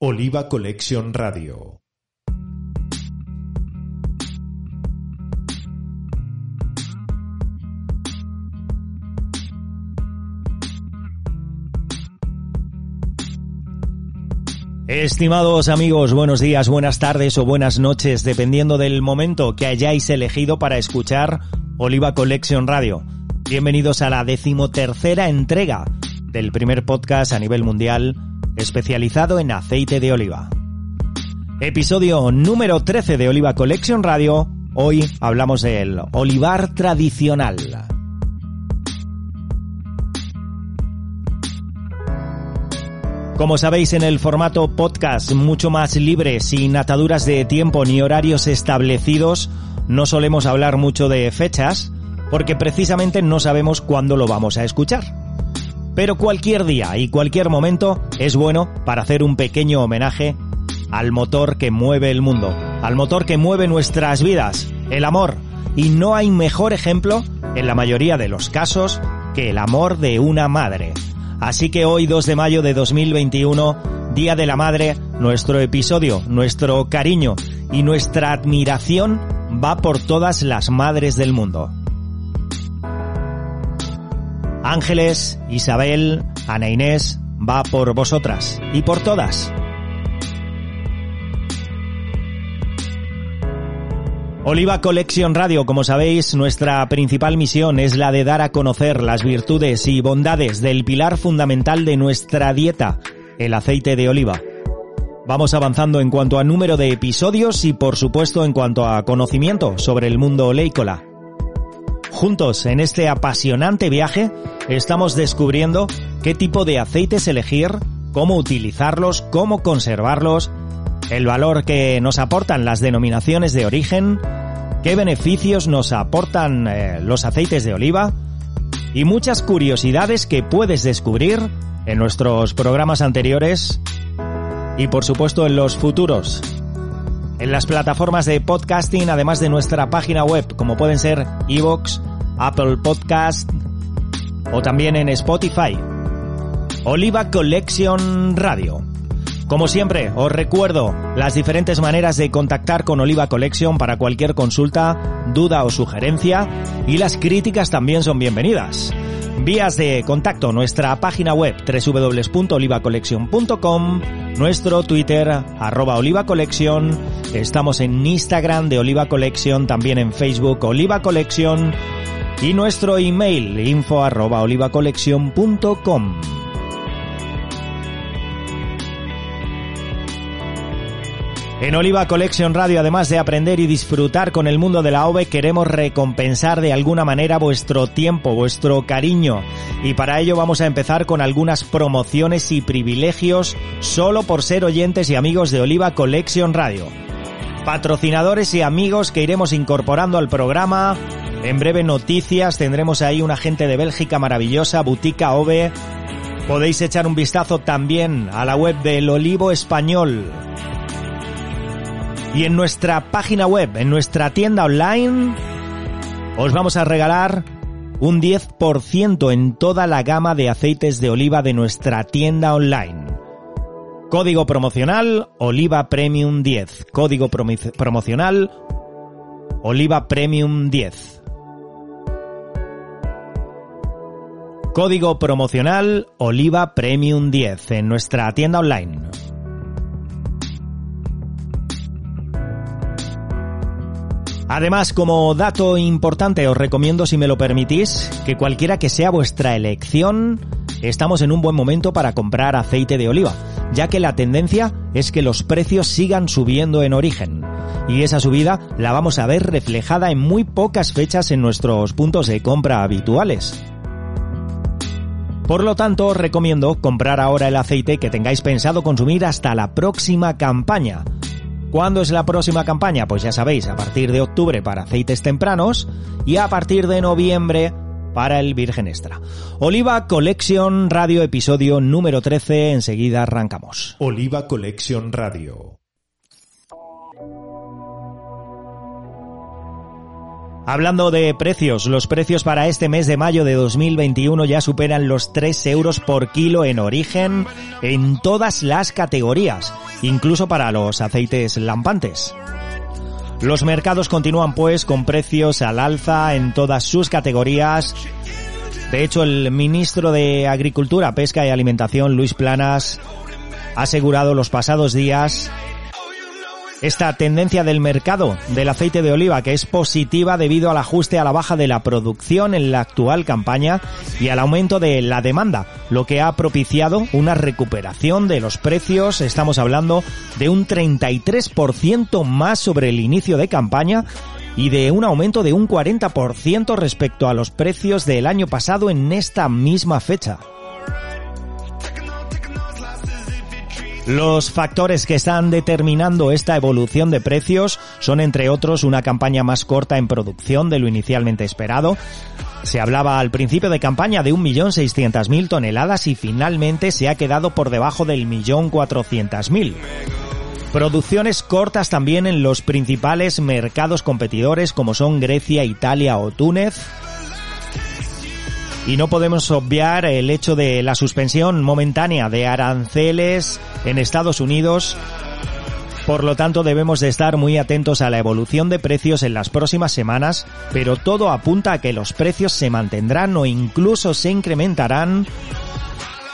Oliva Collection Radio. Estimados amigos, buenos días, buenas tardes o buenas noches, dependiendo del momento que hayáis elegido para escuchar Oliva Collection Radio. Bienvenidos a la decimotercera entrega del primer podcast a nivel mundial especializado en aceite de oliva. Episodio número 13 de Oliva Collection Radio. Hoy hablamos del olivar tradicional. Como sabéis, en el formato podcast mucho más libre, sin ataduras de tiempo ni horarios establecidos, no solemos hablar mucho de fechas, porque precisamente no sabemos cuándo lo vamos a escuchar. Pero cualquier día y cualquier momento es bueno para hacer un pequeño homenaje al motor que mueve el mundo, al motor que mueve nuestras vidas, el amor. Y no hay mejor ejemplo, en la mayoría de los casos, que el amor de una madre. Así que hoy 2 de mayo de 2021, Día de la Madre, nuestro episodio, nuestro cariño y nuestra admiración va por todas las madres del mundo. Ángeles, Isabel, Ana Inés, va por vosotras y por todas. Oliva Collection Radio, como sabéis, nuestra principal misión es la de dar a conocer las virtudes y bondades del pilar fundamental de nuestra dieta, el aceite de oliva. Vamos avanzando en cuanto a número de episodios y por supuesto en cuanto a conocimiento sobre el mundo oleícola. Juntos en este apasionante viaje estamos descubriendo qué tipo de aceites elegir, cómo utilizarlos, cómo conservarlos, el valor que nos aportan las denominaciones de origen, qué beneficios nos aportan eh, los aceites de oliva y muchas curiosidades que puedes descubrir en nuestros programas anteriores y por supuesto en los futuros. En las plataformas de podcasting, además de nuestra página web, como pueden ser Evox, Apple Podcast o también en Spotify. Oliva Collection Radio. Como siempre, os recuerdo las diferentes maneras de contactar con Oliva Collection para cualquier consulta, duda o sugerencia y las críticas también son bienvenidas. Vías de contacto, nuestra página web www.olivacollection.com, nuestro Twitter arroba Oliva Collection, estamos en Instagram de Oliva Collection, también en Facebook Oliva Collection y nuestro email info arroba. En Oliva Collection Radio, además de aprender y disfrutar con el mundo de la OVE, queremos recompensar de alguna manera vuestro tiempo, vuestro cariño. Y para ello vamos a empezar con algunas promociones y privilegios solo por ser oyentes y amigos de Oliva Collection Radio. Patrocinadores y amigos que iremos incorporando al programa. En breve noticias, tendremos ahí una gente de Bélgica maravillosa, Butica OVE. Podéis echar un vistazo también a la web del Olivo Español, y en nuestra página web, en nuestra tienda online, os vamos a regalar un 10% en toda la gama de aceites de oliva de nuestra tienda online. Código promocional Oliva Premium 10. Código promocional Oliva Premium 10. Código promocional Oliva Premium 10 en nuestra tienda online. Además, como dato importante, os recomiendo, si me lo permitís, que cualquiera que sea vuestra elección, estamos en un buen momento para comprar aceite de oliva, ya que la tendencia es que los precios sigan subiendo en origen. Y esa subida la vamos a ver reflejada en muy pocas fechas en nuestros puntos de compra habituales. Por lo tanto, os recomiendo comprar ahora el aceite que tengáis pensado consumir hasta la próxima campaña, ¿Cuándo es la próxima campaña? Pues ya sabéis, a partir de octubre para aceites tempranos y a partir de noviembre para el Virgen Extra. Oliva Collection Radio, episodio número 13. Enseguida arrancamos. Oliva Collection Radio. Hablando de precios, los precios para este mes de mayo de 2021 ya superan los 3 euros por kilo en origen en todas las categorías. incluso para los aceites lampantes. Los mercados continúan pues con precios al alza en todas sus categorías. De hecho, el ministro de Agricultura, Pesca y Alimentación, Luis Planas, ha asegurado los pasados días esta tendencia del mercado del aceite de oliva que es positiva debido al ajuste a la baja de la producción en la actual campaña y al aumento de la demanda, lo que ha propiciado una recuperación de los precios, estamos hablando de un 33% más sobre el inicio de campaña y de un aumento de un 40% respecto a los precios del año pasado en esta misma fecha. Los factores que están determinando esta evolución de precios son, entre otros, una campaña más corta en producción de lo inicialmente esperado. Se hablaba al principio de campaña de 1.600.000 toneladas y finalmente se ha quedado por debajo del 1.400.000. Producciones cortas también en los principales mercados competidores como son Grecia, Italia o Túnez. Y no podemos obviar el hecho de la suspensión momentánea de aranceles en Estados Unidos. Por lo tanto, debemos de estar muy atentos a la evolución de precios en las próximas semanas, pero todo apunta a que los precios se mantendrán o incluso se incrementarán,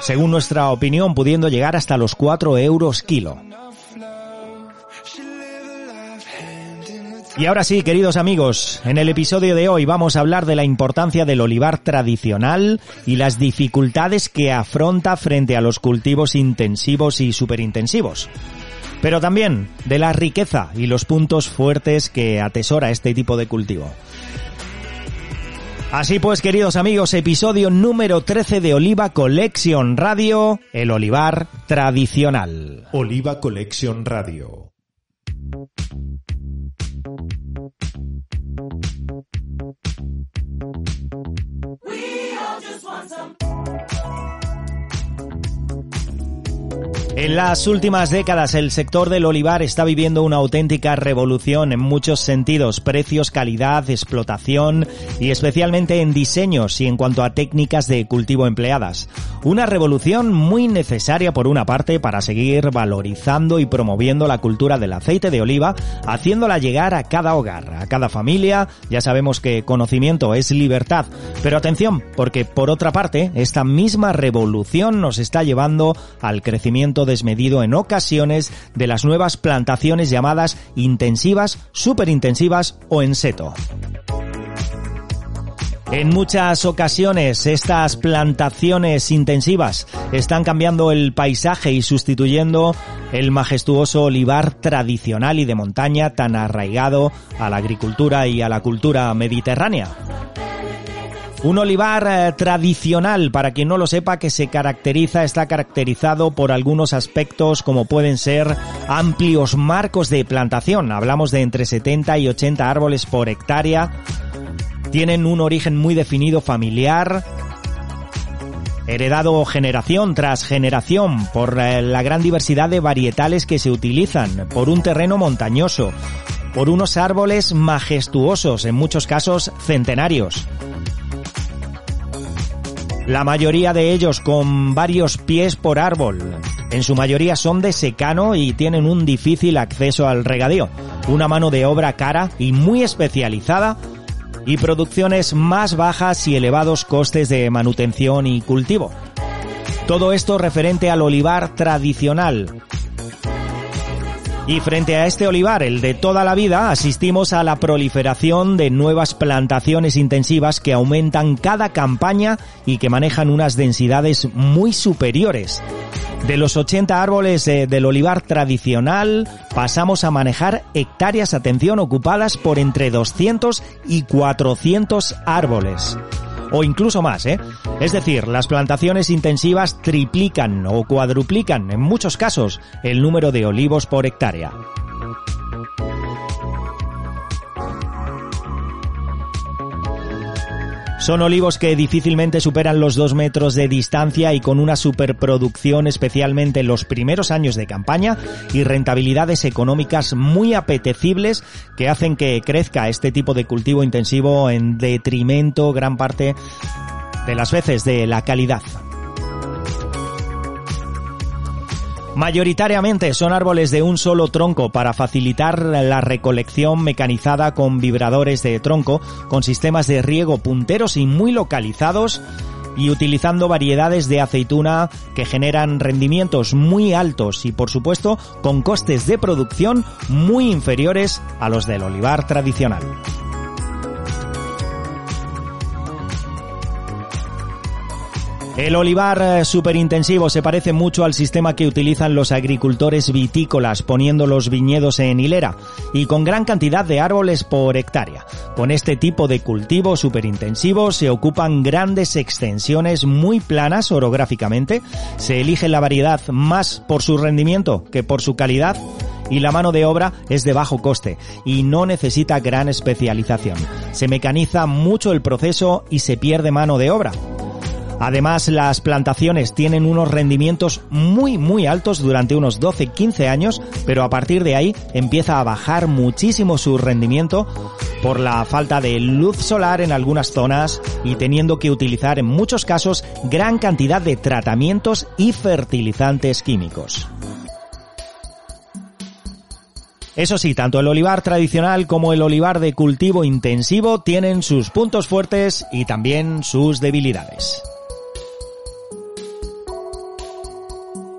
según nuestra opinión, pudiendo llegar hasta los 4 euros kilo. Y ahora sí, queridos amigos, en el episodio de hoy vamos a hablar de la importancia del olivar tradicional y las dificultades que afronta frente a los cultivos intensivos y superintensivos. Pero también de la riqueza y los puntos fuertes que atesora este tipo de cultivo. Así pues, queridos amigos, episodio número 13 de Oliva Collection Radio, el olivar tradicional. Oliva Collection Radio. En las últimas décadas el sector del olivar está viviendo una auténtica revolución en muchos sentidos, precios, calidad, explotación y especialmente en diseños y en cuanto a técnicas de cultivo empleadas. Una revolución muy necesaria por una parte para seguir valorizando y promoviendo la cultura del aceite de oliva, haciéndola llegar a cada hogar, a cada familia. Ya sabemos que conocimiento es libertad, pero atención, porque por otra parte esta misma revolución nos está llevando al crecimiento desmedido en ocasiones de las nuevas plantaciones llamadas intensivas, superintensivas o en seto. En muchas ocasiones estas plantaciones intensivas están cambiando el paisaje y sustituyendo el majestuoso olivar tradicional y de montaña tan arraigado a la agricultura y a la cultura mediterránea. Un olivar eh, tradicional, para quien no lo sepa, que se caracteriza, está caracterizado por algunos aspectos como pueden ser amplios marcos de plantación. Hablamos de entre 70 y 80 árboles por hectárea. Tienen un origen muy definido familiar, heredado generación tras generación por eh, la gran diversidad de varietales que se utilizan, por un terreno montañoso, por unos árboles majestuosos, en muchos casos centenarios la mayoría de ellos con varios pies por árbol. En su mayoría son de secano y tienen un difícil acceso al regadío, una mano de obra cara y muy especializada y producciones más bajas y elevados costes de manutención y cultivo. Todo esto referente al olivar tradicional, y frente a este olivar, el de toda la vida, asistimos a la proliferación de nuevas plantaciones intensivas que aumentan cada campaña y que manejan unas densidades muy superiores. De los 80 árboles eh, del olivar tradicional pasamos a manejar hectáreas, atención, ocupadas por entre 200 y 400 árboles o incluso más, ¿eh? Es decir, las plantaciones intensivas triplican o cuadruplican en muchos casos el número de olivos por hectárea. Son olivos que difícilmente superan los dos metros de distancia y con una superproducción especialmente en los primeros años de campaña y rentabilidades económicas muy apetecibles que hacen que crezca este tipo de cultivo intensivo en detrimento gran parte de las veces de la calidad. Mayoritariamente son árboles de un solo tronco para facilitar la recolección mecanizada con vibradores de tronco, con sistemas de riego punteros y muy localizados y utilizando variedades de aceituna que generan rendimientos muy altos y por supuesto con costes de producción muy inferiores a los del olivar tradicional. El olivar eh, superintensivo se parece mucho al sistema que utilizan los agricultores vitícolas poniendo los viñedos en hilera y con gran cantidad de árboles por hectárea. Con este tipo de cultivo superintensivo se ocupan grandes extensiones muy planas orográficamente, se elige la variedad más por su rendimiento que por su calidad y la mano de obra es de bajo coste y no necesita gran especialización. Se mecaniza mucho el proceso y se pierde mano de obra. Además, las plantaciones tienen unos rendimientos muy muy altos durante unos 12-15 años, pero a partir de ahí empieza a bajar muchísimo su rendimiento por la falta de luz solar en algunas zonas y teniendo que utilizar en muchos casos gran cantidad de tratamientos y fertilizantes químicos. Eso sí, tanto el olivar tradicional como el olivar de cultivo intensivo tienen sus puntos fuertes y también sus debilidades.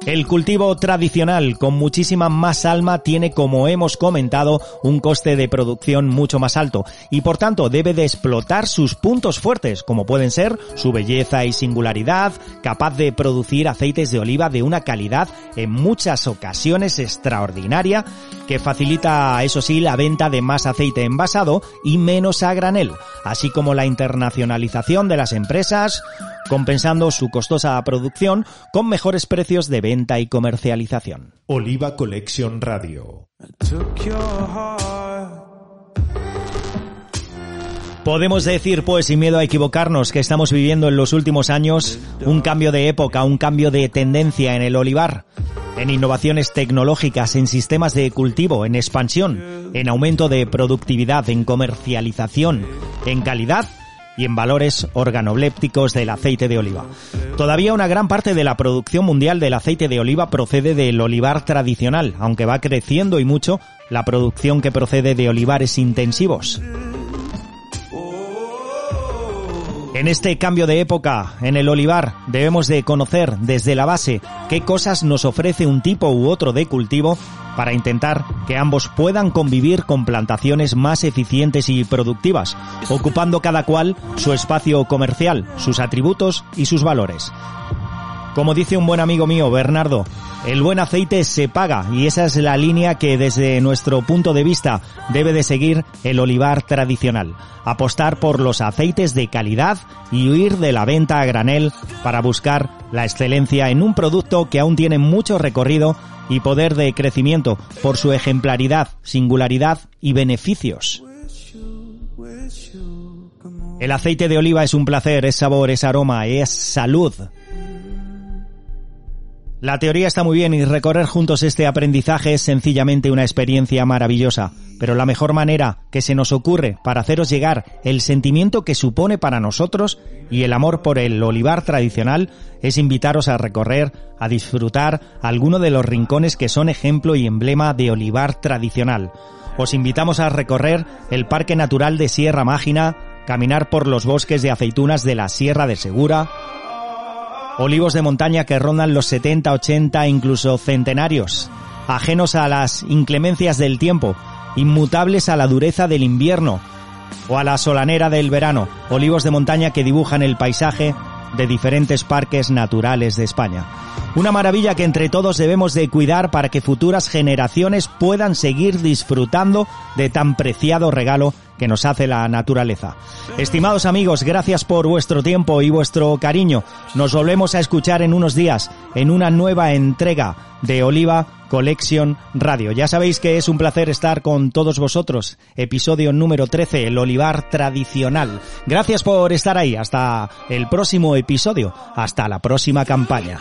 El cultivo tradicional con muchísima más alma tiene, como hemos comentado, un coste de producción mucho más alto y por tanto debe de explotar sus puntos fuertes, como pueden ser su belleza y singularidad, capaz de producir aceites de oliva de una calidad en muchas ocasiones extraordinaria, que facilita, eso sí, la venta de más aceite envasado y menos a granel, así como la internacionalización de las empresas, compensando su costosa producción con mejores precios de venta y comercialización. Oliva Collection Radio. Podemos decir, pues, sin miedo a equivocarnos, que estamos viviendo en los últimos años un cambio de época, un cambio de tendencia en el olivar, en innovaciones tecnológicas, en sistemas de cultivo, en expansión, en aumento de productividad, en comercialización, en calidad y en valores organolépticos del aceite de oliva. Todavía una gran parte de la producción mundial del aceite de oliva procede del olivar tradicional, aunque va creciendo y mucho la producción que procede de olivares intensivos. En este cambio de época, en el olivar, debemos de conocer desde la base qué cosas nos ofrece un tipo u otro de cultivo para intentar que ambos puedan convivir con plantaciones más eficientes y productivas, ocupando cada cual su espacio comercial, sus atributos y sus valores. Como dice un buen amigo mío, Bernardo, el buen aceite se paga y esa es la línea que desde nuestro punto de vista debe de seguir el olivar tradicional. Apostar por los aceites de calidad y huir de la venta a granel para buscar la excelencia en un producto que aún tiene mucho recorrido y poder de crecimiento por su ejemplaridad, singularidad y beneficios. El aceite de oliva es un placer, es sabor, es aroma, es salud. La teoría está muy bien y recorrer juntos este aprendizaje es sencillamente una experiencia maravillosa, pero la mejor manera que se nos ocurre para haceros llegar el sentimiento que supone para nosotros y el amor por el olivar tradicional es invitaros a recorrer, a disfrutar alguno de los rincones que son ejemplo y emblema de olivar tradicional. Os invitamos a recorrer el Parque Natural de Sierra Mágina, caminar por los bosques de aceitunas de la Sierra de Segura, olivos de montaña que rondan los 70, 80, incluso centenarios, ajenos a las inclemencias del tiempo, inmutables a la dureza del invierno o a la solanera del verano, olivos de montaña que dibujan el paisaje de diferentes parques naturales de España. Una maravilla que entre todos debemos de cuidar para que futuras generaciones puedan seguir disfrutando de tan preciado regalo que nos hace la naturaleza. Estimados amigos, gracias por vuestro tiempo y vuestro cariño. Nos volvemos a escuchar en unos días en una nueva entrega de Oliva Collection Radio. Ya sabéis que es un placer estar con todos vosotros. Episodio número 13, el olivar tradicional. Gracias por estar ahí. Hasta el próximo episodio. Hasta la próxima campaña.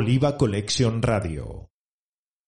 Oliva Collection Radio.